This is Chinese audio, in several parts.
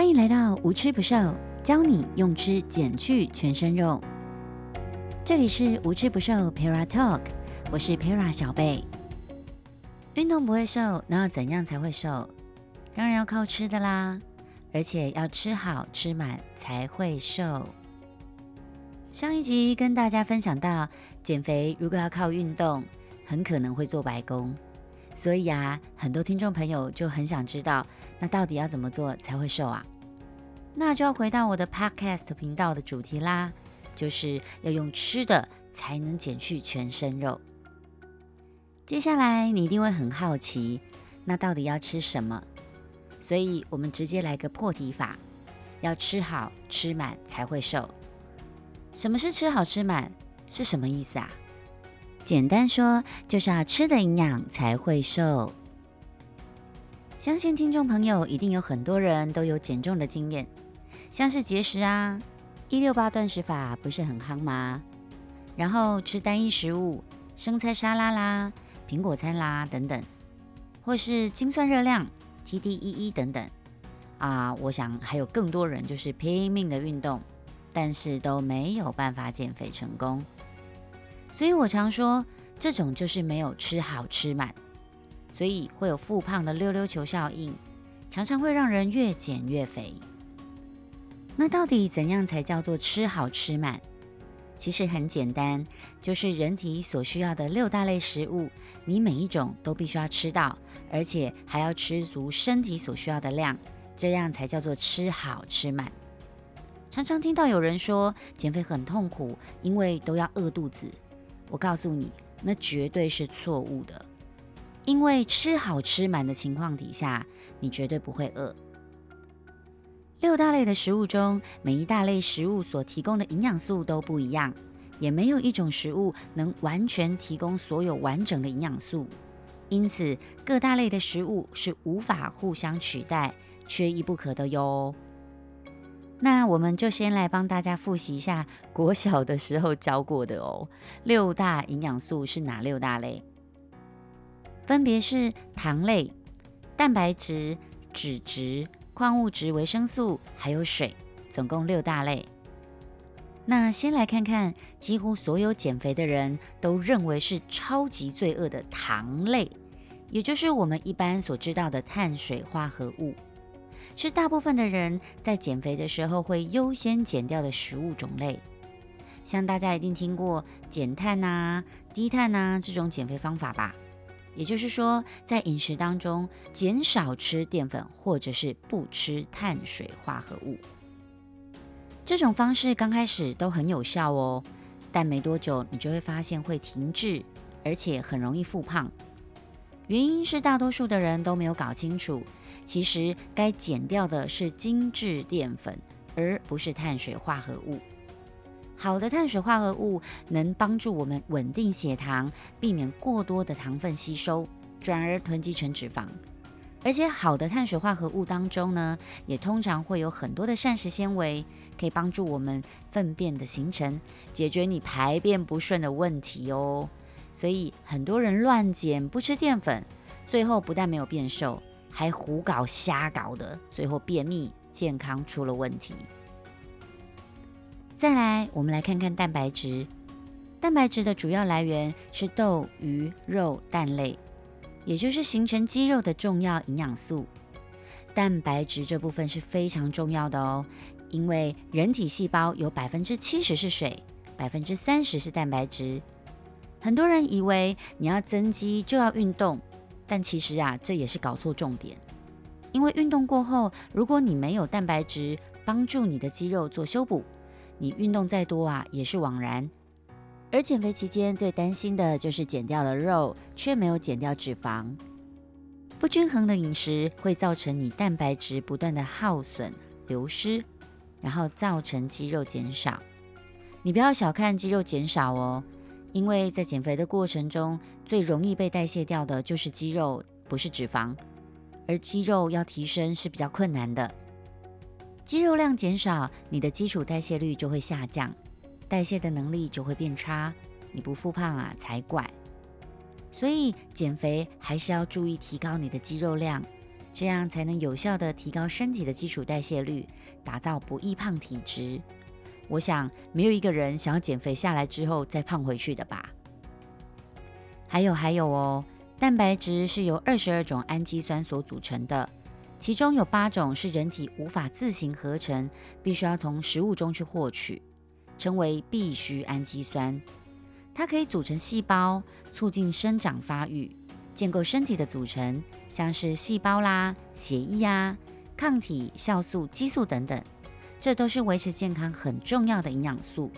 欢迎来到无吃不瘦，教你用吃减去全身肉。这里是无吃不瘦 Para Talk，我是 Para 小贝。运动不会瘦，那要怎样才会瘦？当然要靠吃的啦，而且要吃好吃满才会瘦。上一集跟大家分享到，减肥如果要靠运动，很可能会做白工。所以啊，很多听众朋友就很想知道，那到底要怎么做才会瘦啊？那就要回到我的 Podcast 频道的主题啦，就是要用吃的才能减去全身肉。接下来你一定会很好奇，那到底要吃什么？所以我们直接来个破题法，要吃好吃满才会瘦。什么是吃好吃满？是什么意思啊？简单说，就是要吃的营养才会瘦。相信听众朋友一定有很多人都有减重的经验，像是节食啊、一六八断食法不是很夯吗？然后吃单一食物，生菜沙拉啦、苹果餐啦等等，或是精算热量、TDEE 等等啊，我想还有更多人就是拼命的运动，但是都没有办法减肥成功。所以我常说，这种就是没有吃好吃满，所以会有复胖的溜溜球效应，常常会让人越减越肥。那到底怎样才叫做吃好吃满？其实很简单，就是人体所需要的六大类食物，你每一种都必须要吃到，而且还要吃足身体所需要的量，这样才叫做吃好吃满。常常听到有人说减肥很痛苦，因为都要饿肚子。我告诉你，那绝对是错误的，因为吃好吃满的情况底下，你绝对不会饿。六大类的食物中，每一大类食物所提供的营养素都不一样，也没有一种食物能完全提供所有完整的营养素，因此各大类的食物是无法互相取代、缺一不可的哟。那我们就先来帮大家复习一下国小的时候教过的哦。六大营养素是哪六大类？分别是糖类、蛋白质、脂质、矿物质、维生素，还有水，总共六大类。那先来看看，几乎所有减肥的人都认为是超级罪恶的糖类，也就是我们一般所知道的碳水化合物。是大部分的人在减肥的时候会优先减掉的食物种类，像大家一定听过减碳呐、低碳呐这种减肥方法吧？也就是说，在饮食当中减少吃淀粉，或者是不吃碳水化合物。这种方式刚开始都很有效哦，但没多久你就会发现会停滞，而且很容易复胖。原因是大多数的人都没有搞清楚。其实该减掉的是精致淀粉，而不是碳水化合物。好的碳水化合物能帮助我们稳定血糖，避免过多的糖分吸收，转而囤积成脂肪。而且好的碳水化合物当中呢，也通常会有很多的膳食纤维，可以帮助我们粪便的形成，解决你排便不顺的问题哦。所以很多人乱减不吃淀粉，最后不但没有变瘦。还胡搞瞎搞的，最后便秘，健康出了问题。再来，我们来看看蛋白质。蛋白质的主要来源是豆、鱼、肉、蛋类，也就是形成肌肉的重要营养素。蛋白质这部分是非常重要的哦，因为人体细胞有百分之七十是水，百分之三十是蛋白质。很多人以为你要增肌就要运动。但其实啊，这也是搞错重点。因为运动过后，如果你没有蛋白质帮助你的肌肉做修补，你运动再多啊，也是枉然。而减肥期间最担心的就是减掉了肉，却没有减掉脂肪。不均衡的饮食会造成你蛋白质不断的耗损、流失，然后造成肌肉减少。你不要小看肌肉减少哦。因为在减肥的过程中，最容易被代谢掉的就是肌肉，不是脂肪。而肌肉要提升是比较困难的，肌肉量减少，你的基础代谢率就会下降，代谢的能力就会变差，你不复胖啊才怪。所以减肥还是要注意提高你的肌肉量，这样才能有效的提高身体的基础代谢率，打造不易胖体质。我想没有一个人想要减肥下来之后再胖回去的吧？还有还有哦，蛋白质是由二十二种氨基酸所组成的，其中有八种是人体无法自行合成，必须要从食物中去获取，称为必需氨基酸。它可以组成细胞，促进生长发育。建构身体的组成，像是细胞啦、血液啊、抗体、酵素、激素等等，这都是维持健康很重要的营养素。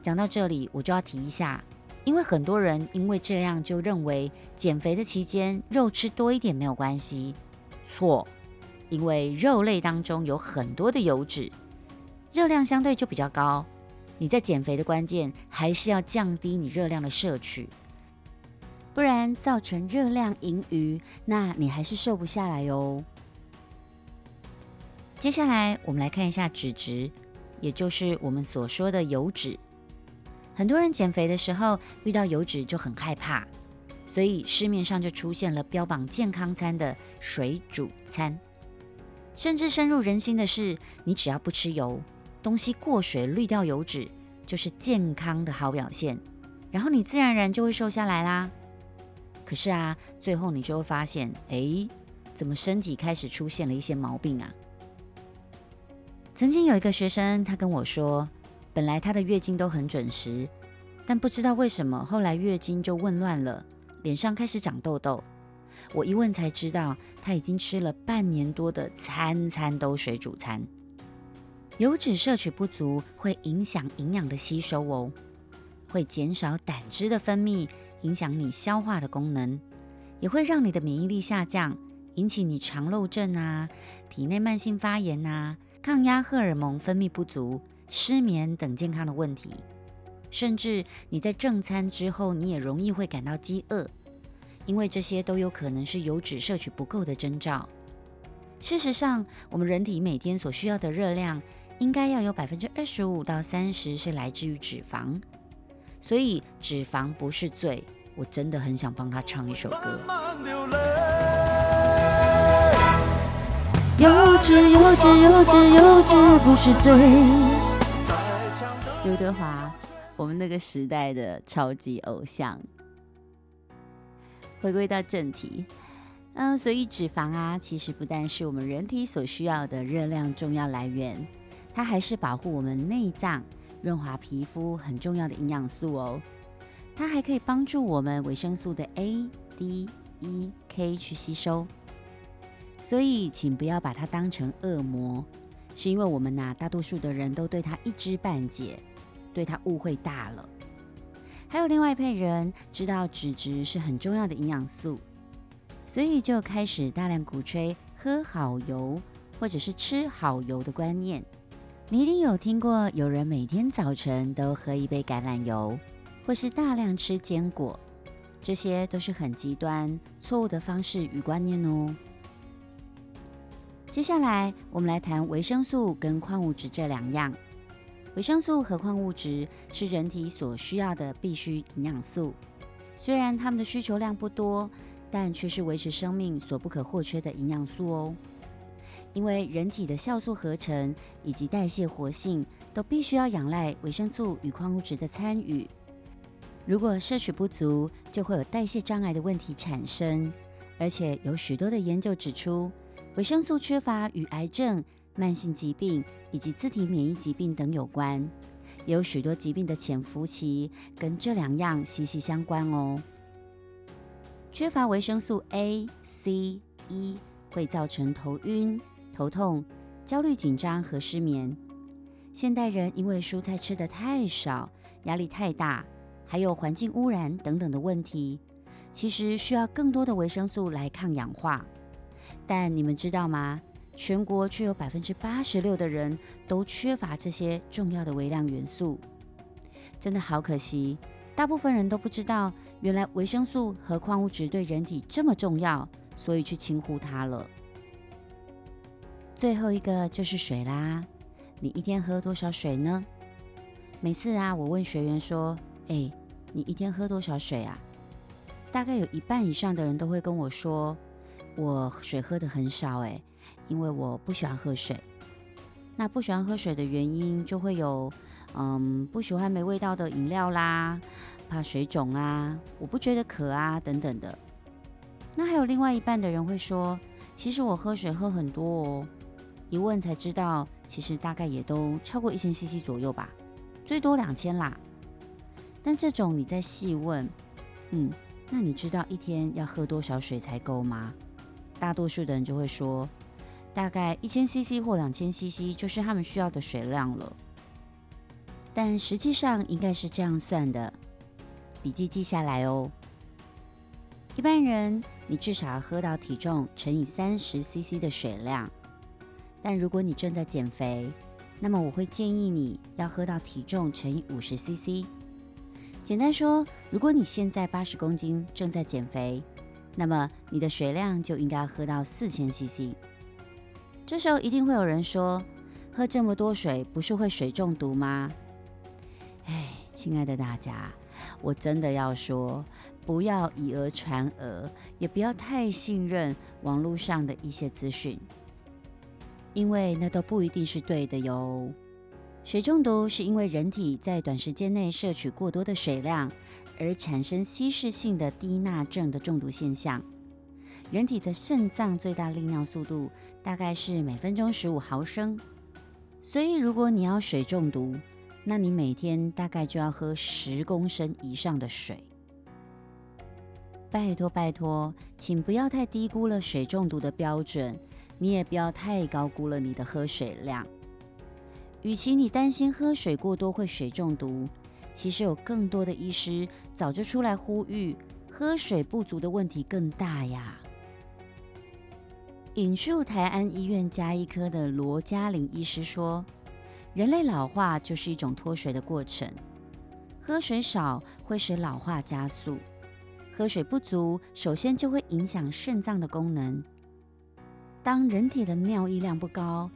讲到这里，我就要提一下，因为很多人因为这样就认为减肥的期间肉吃多一点没有关系，错，因为肉类当中有很多的油脂，热量相对就比较高。你在减肥的关键还是要降低你热量的摄取。不然造成热量盈余，那你还是瘦不下来哟。接下来我们来看一下脂质，也就是我们所说的油脂。很多人减肥的时候遇到油脂就很害怕，所以市面上就出现了标榜健康餐的水煮餐。甚至深入人心的是，你只要不吃油，东西过水滤掉油脂，就是健康的好表现，然后你自然而然就会瘦下来啦。可是啊，最后你就会发现，哎，怎么身体开始出现了一些毛病啊？曾经有一个学生，他跟我说，本来他的月经都很准时，但不知道为什么后来月经就紊乱了，脸上开始长痘痘。我一问才知道，他已经吃了半年多的餐餐都水煮餐，油脂摄取不足会影响营养的吸收哦，会减少胆汁的分泌。影响你消化的功能，也会让你的免疫力下降，引起你肠漏症啊、体内慢性发炎啊、抗压荷尔蒙分泌不足、失眠等健康的问题。甚至你在正餐之后，你也容易会感到饥饿，因为这些都有可能是油脂摄取不够的征兆。事实上，我们人体每天所需要的热量，应该要有百分之二十五到三十是来自于脂肪。所以脂肪不是罪，我真的很想帮他唱一首歌。油脂，油脂，油脂，油脂不是罪。刘德华，我们那个时代的超级偶像。回归到正题，嗯，所以脂肪啊，其实不但是我们人体所需要的热量重要来源，它还是保护我们内脏。润滑皮肤很重要的营养素哦，它还可以帮助我们维生素的 A、D、E、K 去吸收，所以请不要把它当成恶魔，是因为我们呐大多数的人都对它一知半解，对它误会大了。还有另外一派人知道脂质是很重要的营养素，所以就开始大量鼓吹喝好油或者是吃好油的观念。你一定有听过有人每天早晨都喝一杯橄榄油，或是大量吃坚果，这些都是很极端、错误的方式与观念哦。接下来，我们来谈维生素跟矿物质这两样。维生素和矿物质是人体所需要的必需营养素，虽然它们的需求量不多，但却是维持生命所不可或缺的营养素哦。因为人体的酵素合成以及代谢活性都必须要仰赖维生素与矿物质的参与，如果摄取不足，就会有代谢障碍的问题产生。而且有许多的研究指出，维生素缺乏与癌症、慢性疾病以及自体免疫疾病等有关，有许多疾病的潜伏期跟这两样息息相关哦。缺乏维生素 A、C、E 会造成头晕。头痛、焦虑、紧张和失眠。现代人因为蔬菜吃的太少，压力太大，还有环境污染等等的问题，其实需要更多的维生素来抗氧化。但你们知道吗？全国却有百分之八十六的人都缺乏这些重要的微量元素，真的好可惜。大部分人都不知道，原来维生素和矿物质对人体这么重要，所以去轻忽它了。最后一个就是水啦，你一天喝多少水呢？每次啊，我问学员说：“哎，你一天喝多少水啊？”大概有一半以上的人都会跟我说：“我水喝的很少诶，因为我不喜欢喝水。那不喜欢喝水的原因就会有，嗯，不喜欢没味道的饮料啦，怕水肿啊，我不觉得渴啊等等的。那还有另外一半的人会说，其实我喝水喝很多哦，一问才知道，其实大概也都超过一千 CC 左右吧，最多两千啦。但这种你再细问，嗯，那你知道一天要喝多少水才够吗？大多数的人就会说，大概一千 CC 或两千 CC 就是他们需要的水量了。但实际上应该是这样算的，笔记记下来哦。一般人你至少要喝到体重乘以三十 CC 的水量，但如果你正在减肥，那么我会建议你要喝到体重乘以五十 CC。简单说，如果你现在八十公斤，正在减肥，那么你的水量就应该喝到四千 CC。这时候一定会有人说，喝这么多水不是会水中毒吗？哎，亲爱的大家，我真的要说，不要以讹传讹，也不要太信任网络上的一些资讯，因为那都不一定是对的哟。水中毒是因为人体在短时间内摄取过多的水量，而产生稀释性的低钠症的中毒现象。人体的肾脏最大利尿速度大概是每分钟十五毫升，所以如果你要水中毒，那你每天大概就要喝十公升以上的水。拜托拜托，请不要太低估了水中毒的标准，你也不要太高估了你的喝水量。与其你担心喝水过多会水中毒，其实有更多的医师早就出来呼吁，喝水不足的问题更大呀。引述台安医院加医科的罗嘉玲医师说：“人类老化就是一种脱水的过程，喝水少会使老化加速，喝水不足首先就会影响肾脏的功能。当人体的尿液量不高，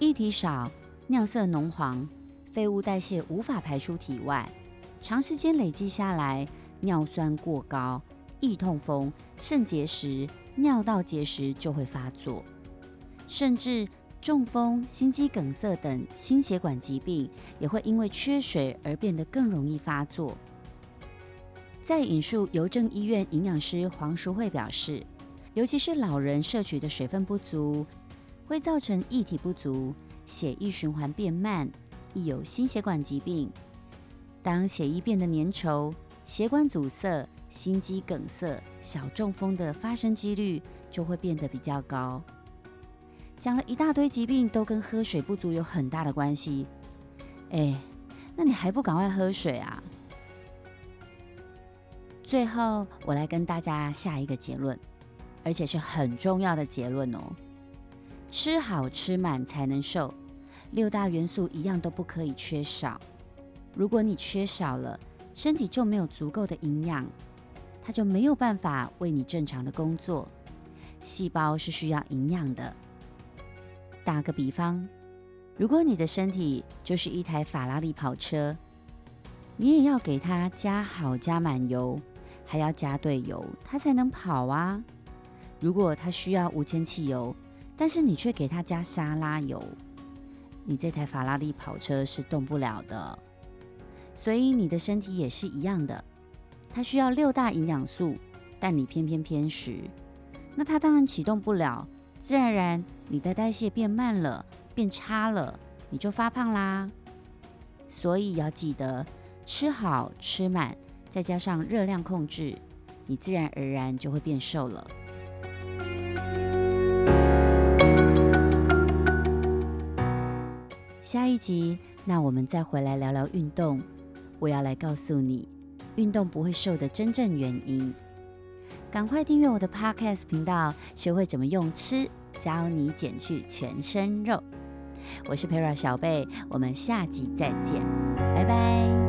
液体少。”尿色浓黄，废物代谢无法排出体外，长时间累积下来，尿酸过高，易痛风、肾结石、尿道结石就会发作，甚至中风、心肌梗塞等心血管疾病也会因为缺水而变得更容易发作。在引述邮政医院营养师黄淑慧表示，尤其是老人摄取的水分不足，会造成液体不足。血液循环变慢，易有心血管疾病。当血液变得粘稠，血管阻塞，心肌梗塞、小中风的发生几率就会变得比较高。讲了一大堆疾病，都跟喝水不足有很大的关系。哎，那你还不赶快喝水啊？最后，我来跟大家下一个结论，而且是很重要的结论哦。吃好吃满才能瘦，六大元素一样都不可以缺少。如果你缺少了，身体就没有足够的营养，它就没有办法为你正常的工作。细胞是需要营养的。打个比方，如果你的身体就是一台法拉利跑车，你也要给它加好加满油，还要加对油，它才能跑啊。如果它需要无铅汽油，但是你却给它加沙拉油，你这台法拉利跑车是动不了的。所以你的身体也是一样的，它需要六大营养素，但你偏偏偏食，那它当然启动不了，自然而然你的代谢变慢了，变差了，你就发胖啦。所以要记得吃好吃满，再加上热量控制，你自然而然就会变瘦了。下一集，那我们再回来聊聊运动。我要来告诉你，运动不会瘦的真正原因。赶快订阅我的 Podcast 频道，学会怎么用吃教你减去全身肉。我是 Pera 小贝，我们下集再见，拜拜。